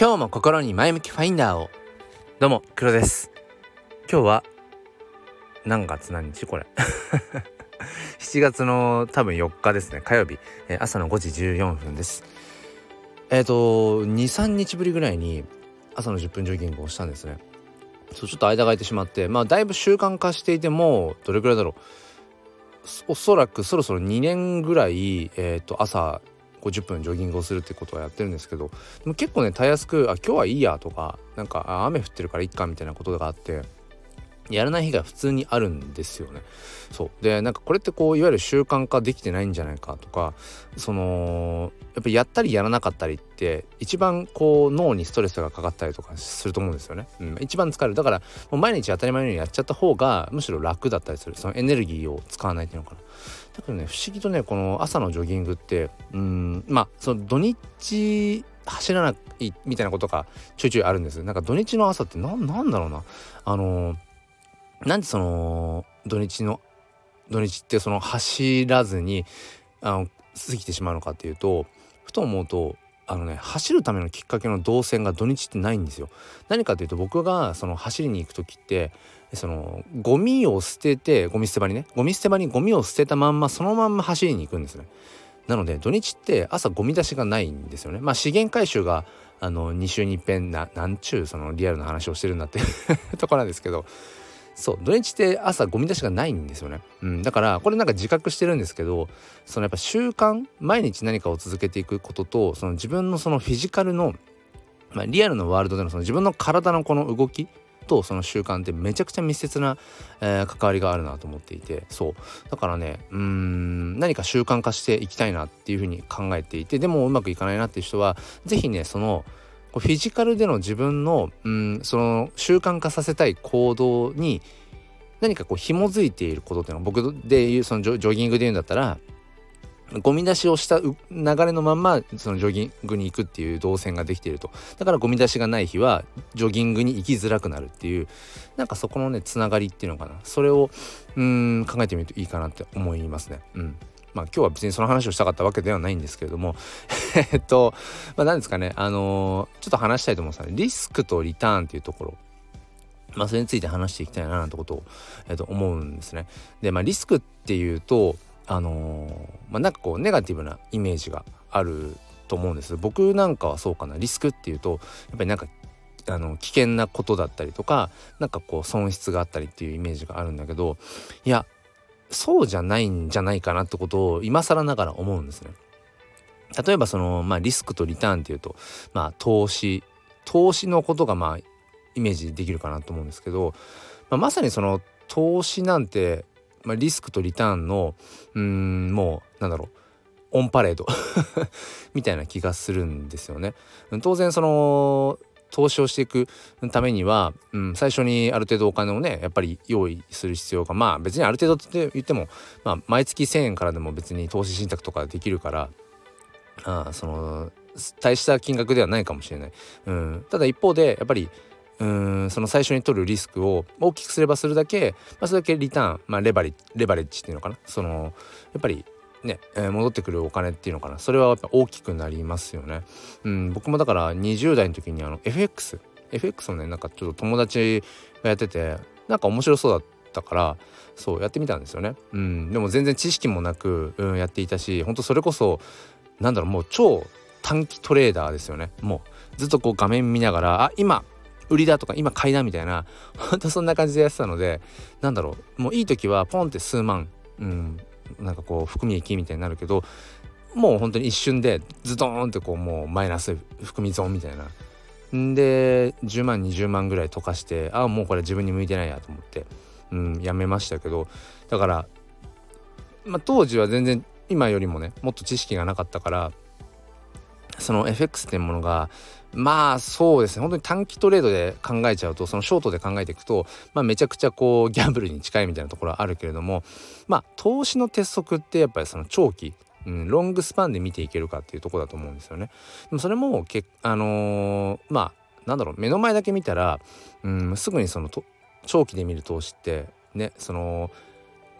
今日も心に前向きファインダーを。どうも黒です。今日は何月何日これ？7月の多分4日ですね。火曜日、えー、朝の5時14分です。えっ、ー、と23日ぶりぐらいに朝の10分ジョギングをしたんですね。そうちょっと間が空いてしまってまあだいぶ習慣化していてもどれぐらいだろう。おそらくそろそろ2年ぐらい、えーと朝50分ジョギングをするってことはやってるんですけどでも結構ねたやすくあ今日はいいやとかなんか雨降ってるからいっかみたいなことがあってやらない日が普通にあるんですよね。そう。でなんかこれってこういわゆる習慣化できてないんじゃないかとかそのやっぱりやったりやらなかったりって一番こう脳にストレスがかかったりとかすると思うんですよね。うん、一番疲れる。だからもう毎日当たり前のようにやっちゃった方がむしろ楽だったりする。そのエネルギーを使わないっていうのかな。だけどね不思議とねこの朝のジョギングってうん。まあその土日走らないみたいなことがちょいちょいあるんです。なんか土日の朝って何なんだろうな。あのなんでその土日の土日ってその走らずにあの過ぎてしまうのかっていうとふと思うとあのね走るためのきっかけの動線が土日ってないんですよ。何かというと僕がその走りに行く時ってそのゴミを捨ててゴミ捨て場にねゴミ捨て場にゴミを捨てたまんまそのまんま走りに行くんですね。なので土日って朝ゴミ出しがないんですよね。まあ資源回収があの2週に一遍ななんちゅうそのリアルな話をしてるんだって ところなんですけどそう土日って朝ゴミ出しがないんですよね、うん、だからこれなんか自覚してるんですけどそのやっぱ習慣毎日何かを続けていくこととその自分のそのフィジカルの、まあ、リアルのワールドでのその自分の体のこの動きとその習慣ってめちゃくちゃ密接な、えー、関わりがあるなと思っていて。そう。だからねうん何か習慣化していきたいなっていうふうに考えていてでもうまくいかないなっていう人は是非ねそのフィジカルでの自分のうんその習慣化させたい行動に何かこう紐づいていることっていうのは僕でいうそのジョギングで言うんだったらゴミ出しをした流れのまんまそのジョギングに行くっていう動線ができていると。だからゴミ出しがない日はジョギングに行きづらくなるっていうなんかそこのねつながりっていうのかな。それをうん考えてみるといいかなって思いますね。うん。まあ今日は別にその話をしたかったわけではないんですけれども えっと、まあ、何ですかねあのー、ちょっと話したいと思うんですよねリスクとリターンっていうところまあ、それについて話していきたいななんてことを、えー、と思うんですね。で、まあ、リスクっていうとあのー、まあ、なんかこうネガティブなイメージがあると思うんです僕なんかはそうかなリスクっていうとやっぱりなんかあの危険なことだったりとかなんかこう損失があったりっていうイメージがあるんだけどいやそうじゃないんじゃないかなってことを今更ながら思うんですね。例えばその、まあ、リスクとリターンっていうと、まあ、投資投資のことがまあイメージできるかなと思うんですけど、まあ、まさにその投資なんてまあ、リスクとリターンのうんもうなんだろうオンパレード みたいな気がするんですよね。当然その投資をしていくためには、うん、最初にある程度お金をねやっぱり用意する必要がまあ別にある程度って言っても、まあ、毎月1,000円からでも別に投資信託とかできるからあその大した金額ではないかもしれない。うん、ただ一方でやっぱりうんその最初に取るリスクを大きくすればするだけ、まあ、それだけリターン、まあ、レバレレバレッジっていうのかなそのやっぱりね、えー、戻ってくるお金っていうのかなそれはやっぱ大きくなりますよね。うん、僕もだから20代の時にあの FX FX をねなんかちょっと友達がやっててなんか面白そうだったからそうやってみたんですよね。うん、でも全然知識もなく、うん、やっていたし本当それこそなんだろうもう超短期トレーダーですよね。もうずっとこう画面見ながらあ今売りだとか今買いだみたいなほんとそんな感じでやってたのでなんだろうもういい時はポンって数万うんなんかこう含み益みたいになるけどもう本当に一瞬でズドーンってこうもうマイナス含み損みたいな。んで10万20万ぐらい溶かしてああもうこれ自分に向いてないやと思って、うん、やめましたけどだから、まあ、当時は全然今よりもねもっと知識がなかったからその FX っていうものがまあそうですね本当に短期トレードで考えちゃうとそのショートで考えていくと、まあ、めちゃくちゃこうギャンブルに近いみたいなところはあるけれどもまあ投資の鉄則ってやっぱりその長期うん、ロングスパンで見ていけるかっていうとこだと思うんですよね。でもそれもけあのー、まあなんだろう目の前だけ見たら、うん、すぐにそのと長期で見る投資ってねその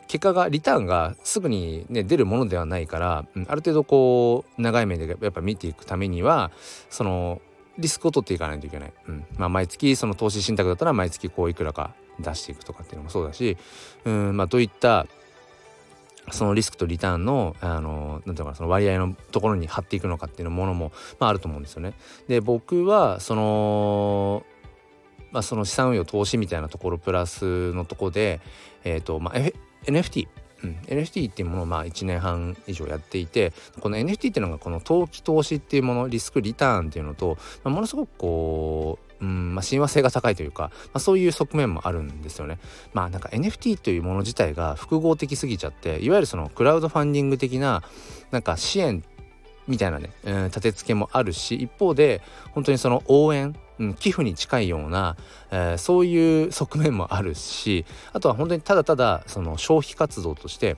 結果がリターンがすぐに、ね、出るものではないから、うん、ある程度こう長い目でやっぱ見ていくためにはそのリスクを取っていかないといけない、うん。まあ、毎月その投資信託だったら毎月こういくらか出していくとかっていうのもそうだし、うん。まあ、どういったそのリスクとリターンのあのなんていうかその割合のところに貼っていくのかっていうものも、まあ、あると思うんですよね。で僕はそのまあ、その資産運用投資みたいなところプラスのとこで、えーとまあ、NFT うん、NFT っていうものをまあ1年半以上やっていてこの NFT っていうのがこの投機投資っていうものリスクリターンっていうのと、まあ、ものすごくこう、うんまあ、親和性が高いというか、まあ、そういう側面もあるんですよね。まあなんか NFT というもの自体が複合的すぎちゃっていわゆるそのクラウドファンディング的ななんか支援みたいなね、うん、立て付けもあるし一方で本当にその応援うん、寄付に近いような、えー、そういう側面もあるしあとは本当にただただその消費活動として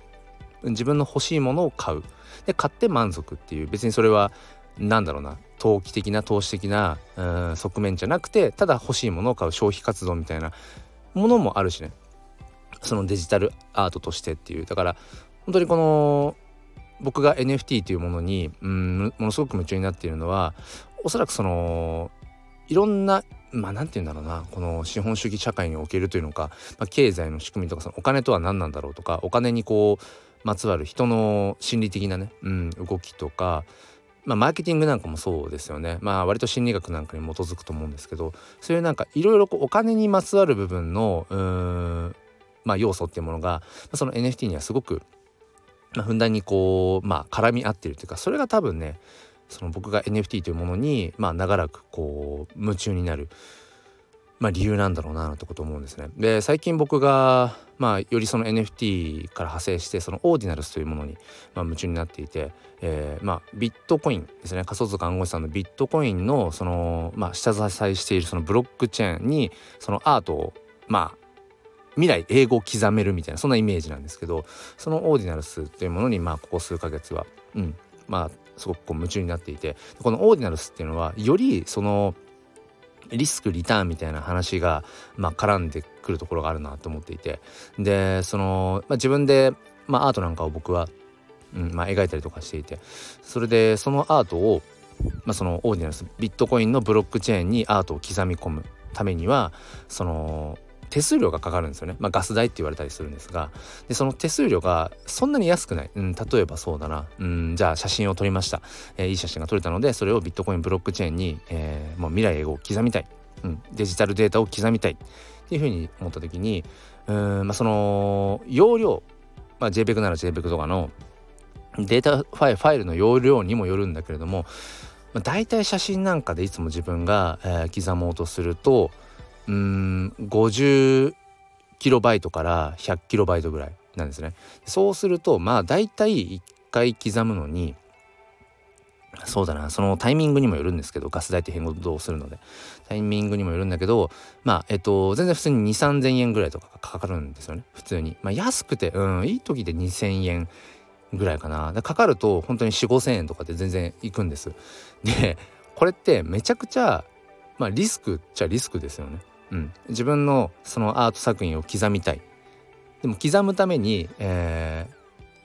自分の欲しいものを買う。で買って満足っていう別にそれは何だろうな投機的な投資的な、うん、側面じゃなくてただ欲しいものを買う消費活動みたいなものもあるしね。そのデジタルアートとしてっていう。だから本当にこの僕が NFT というものに、うん、ものすごく夢中になっているのはおそらくそのいろんなまあ何て言うんだろうなこの資本主義社会におけるというのか、まあ、経済の仕組みとかそのお金とは何なんだろうとかお金にこうまつわる人の心理的なね、うん、動きとかまあ、マーケティングなんかもそうですよね。まあ割と心理学なんかに基づくと思うんですけどそういうなんかいろいろお金にまつわる部分のうーん、まあ、要素っていうものがその NFT にはすごく、まあ、ふんだんにこう、まあ、絡み合ってるというかそれが多分ねその僕が NFT というものに、まあ、長らくこう夢中になる、まあ、理由なんだろうなってこと思うんですね。で最近僕が、まあ、よりその NFT から派生してそのオーディナルスというものに、まあ、夢中になっていて、えー、まあ、ビットコインですね仮想通貨暗号資産のビットコインのその、まあ、下支えしているそのブロックチェーンにそのアートをまあ未来英語を刻めるみたいなそんなイメージなんですけどそのオーディナルスというものにまあここ数ヶ月は、うん、まあすごくこう夢中になっていてこのオーディナルスっていうのはよりそのリスクリターンみたいな話が、まあ、絡んでくるところがあるなと思っていて。でその、まあ、自分で、まあ、アートなんかを僕は、うんまあ、描いたりとかしていてそれでそのアートを、まあ、そのオーディナルスビットコインのブロックチェーンにアートを刻み込むためにはその手数料がかかるんですよね、まあ、ガス代って言われたりするんですが。でその手数料がそんなに安くない、うん、例えばそうだな、うん、じゃあ写真を撮りました、えー、いい写真が撮れたのでそれをビットコインブロックチェーンに、えー、もう未来を刻みたい、うん、デジタルデータを刻みたい。っていうふうに思った時にうん、まあ、その容量、まあ、JPEG なら JPEG とかのデータファイファイルの容量にもよるんだけれども、まあ、大体写真なんかでいつも自分が、え、刻もうとするとうん50キロバイトから100キロバイトぐらいなんですね。そうするとまあ大体1回刻むのにそうだなそのタイミングにもよるんですけどガス代って変動するのでタイミングにもよるんだけどまあえっと全然普通に2 3 0 0 0円ぐらいとかかかるんですよね普通に。まあ安くてうんいい時で2,000円ぐらいかな。かかると本当に4 5 0 0 0円とかで全然いくんです。でこれってめちゃくちゃまあリスクっちゃリスクですよね。うん、自分のそのアート作品を刻みたいでも刻むために、え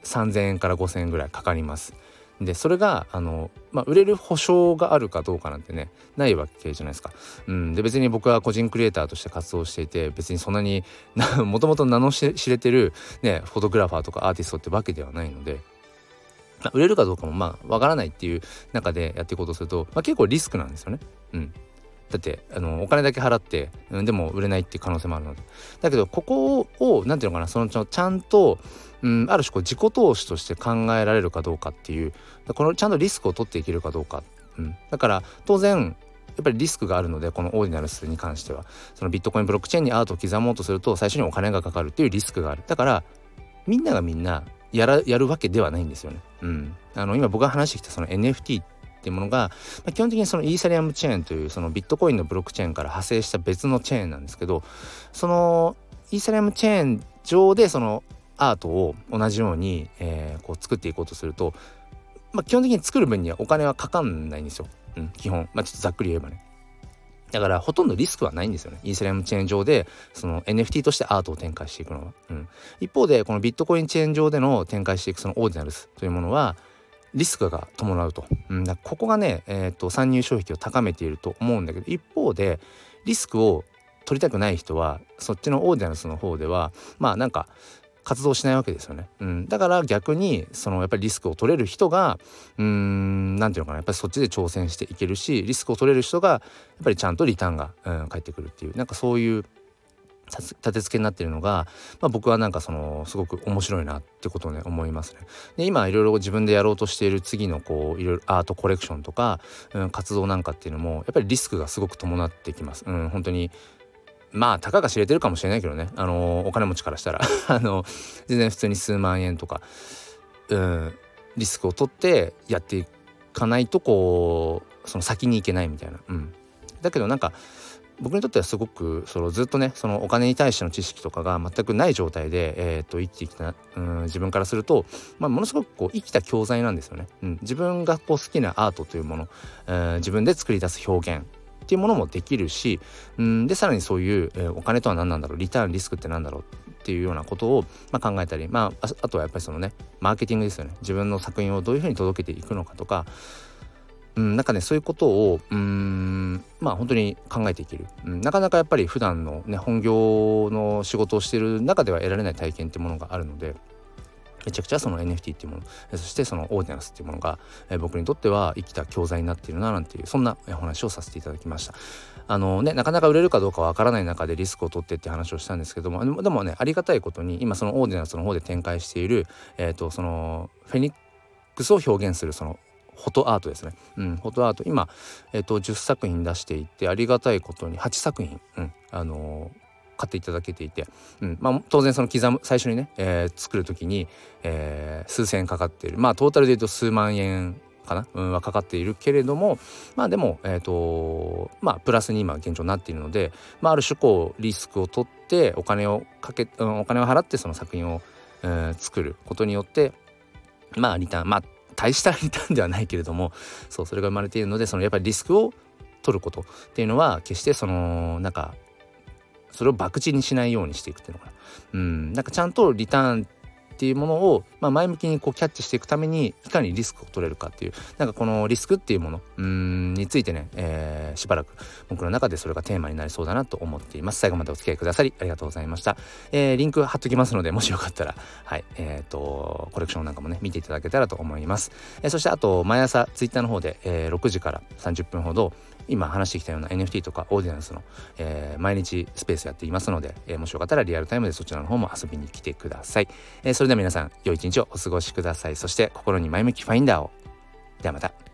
ー、3,000円から5,000円ぐらいかかりますでそれがあの、まあ、売れる保証があるかどうかなんてねないわけじゃないですか。うん、で別に僕は個人クリエイターとして活動していて別にそんなに もともと名の知れてる、ね、フォトグラファーとかアーティストってわけではないので。売れるかどうかもまあわからないっていう中でやっていこうとすると、まあ、結構リスクなんですよね。うん、だってあのお金だけ払って、うん、でも売れないっていう可能性もあるので。だけどここを何て言うのかなそのちゃんと、うん、ある種こう自己投資として考えられるかどうかっていうこのちゃんとリスクを取っていけるかどうか、うん、だから当然やっぱりリスクがあるのでこのオーディナルスに関しては。そのビットコインブロックチェーンにアートを刻もうとすると最初にお金がかかるっていうリスクがある。だからみんながみんなやらやるわけではないんですよね。うん、あの今僕が話してきたその NFT っていうものが、まあ、基本的にそのイーサリアムチェーンというそのビットコインのブロックチェーンから派生した別のチェーンなんですけどそのイーサリアムチェーン上でそのアートを同じように、えー、こう作っていこうとすると、まあ、基本的に作る分にはお金はかかんないんですよ、うん、基本まあちょっとざっくり言えばね。だからほとんどリスクはないんですよね。イーサリアムチェーン上でその NFT としてアートを展開していくのは。うん、一方でこのビットコインチェーン上での展開していくそのオーディナルスというものはリスクが伴うと、うん、だここがね、えーと、参入障壁を高めていると思うんだけど一方でリスクを取りたくない人はそっちのオーディナンスの方ではまあなんか活動しないわけですよね、うん、だから逆にそのやっぱりリスクを取れる人がうーん何て言うのかなやっぱりそっちで挑戦していけるしリスクを取れる人がやっぱりちゃんとリターンが、うん、返ってくるっていうなんかそういう立て付けになってるのが、まあ、僕はなんかそのすごく面白いなってことをね思いますね。で今いろいろ自分でやろうとしている次のこういろいろアートコレクションとか、うん、活動なんかっていうのもやっぱりリスクがすごく伴ってきます。うん、本当にまあたかが知れてるかもしれないけどねあのお金持ちからしたら あの全然普通に数万円とか、うん、リスクを取ってやっていかないとこうその先に行けないみたいな。うん、だけどなんか僕にとってはすごくそのずっとねそのお金に対しての知識とかが全くない状態で、えー、と生きてきた、うん、自分からすると、まあ、ものすごくこう生きた教材なんですよね。うん、自分がこう好きなアートというもの、えー、自分で作り出す表現っていうものもできるし、うん、でさらにそういう、えー、お金とは何なんだろうリターンリスクって何だろうっていうようなことを、まあ、考えたり、まあ、あとはやっぱりそのねマーケティングですよね自分の作品をどういうふうに届けていくのかとか、うん、なんかねそういうことをうんまあ本当に考えていける、うん、なかなかやっぱり普段のね本業の仕事をしてる中では得られない体験ってものがあるので。めちゃくちゃその NFT っていうものそしてそのオーディナンスっていうものが、え僕にとっては生きた教材になっているななんていうそんなお話をさせていただきましたあのねなかなか売れるかどうかわからない中でリスクを取ってって話をしたんですけどもでもねありがたいことに今そのオーディナンスの方で展開しているえっ、ー、とそのフェニックスを表現するそのォトアートですね。うん、フォトアート今、えっ、と10作品出していてありがたいことに8作品、うん、あのー買っていただけていて、うんまあ、当然その刻む最初にね、えー、作る時に、えー、数千円かかっているまあトータルで言うと数万円かな、うん、はかかっているけれどもまあでもえっ、ー、とまあプラスに今現状になっているので、まあ、ある種こうリスクを取ってお金をかけ、うん、お金を払ってその作品を、えー、作ることによってまあリターンまあ大したリターンではないけれどもそうそれが生まれているのでそのやっぱりリスクを取ることっていうのは決してそのなんかそれを博打にしないようにしていくっていうのかな。うん、なんかちゃんとリターンっていうものを、まあ、前向きにこうキャッチしていくためにいかにリスクを取れるかっていうなんかこのリスクっていうものうんについてね、えー、しばらく僕の中でそれがテーマになりそうだなと思っています。最後までお付き合いくださりありがとうございました、えー、リンク貼っときますのでもしよかったらはいえっ、ー、とコレクションなんかもね見ていただけたらと思います、えー、そしてあと毎朝ツイッターの方で、えー、6時から30分ほど今話してきたような NFT とかオーディナンスの、えー、毎日スペースやっていますので、えー、もしよかったらリアルタイムでそちらの方も遊びに来てください、えー、それでは皆さん良い一日をお過ごしください。そして心に前向きファインダーを。ではまた。